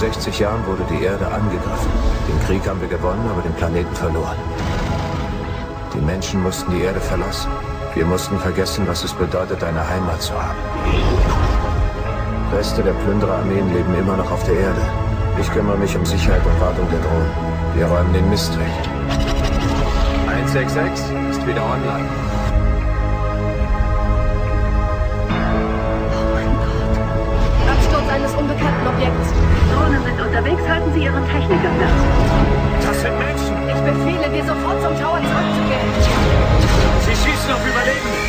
60 Jahren wurde die Erde angegriffen. Den Krieg haben wir gewonnen, aber den Planeten verloren. Die Menschen mussten die Erde verlassen. Wir mussten vergessen, was es bedeutet, eine Heimat zu haben. Reste der Plündererarmeen leben immer noch auf der Erde. Ich kümmere mich um Sicherheit und Wartung der Drohnen. Wir räumen den Mist weg. 166 ist wieder online. Unterwegs, halten Sie Ihren Techniker fest. Das sind Menschen! Ich befehle dir sofort zum Tower zurückzugehen. Sie schießen auf Überleben!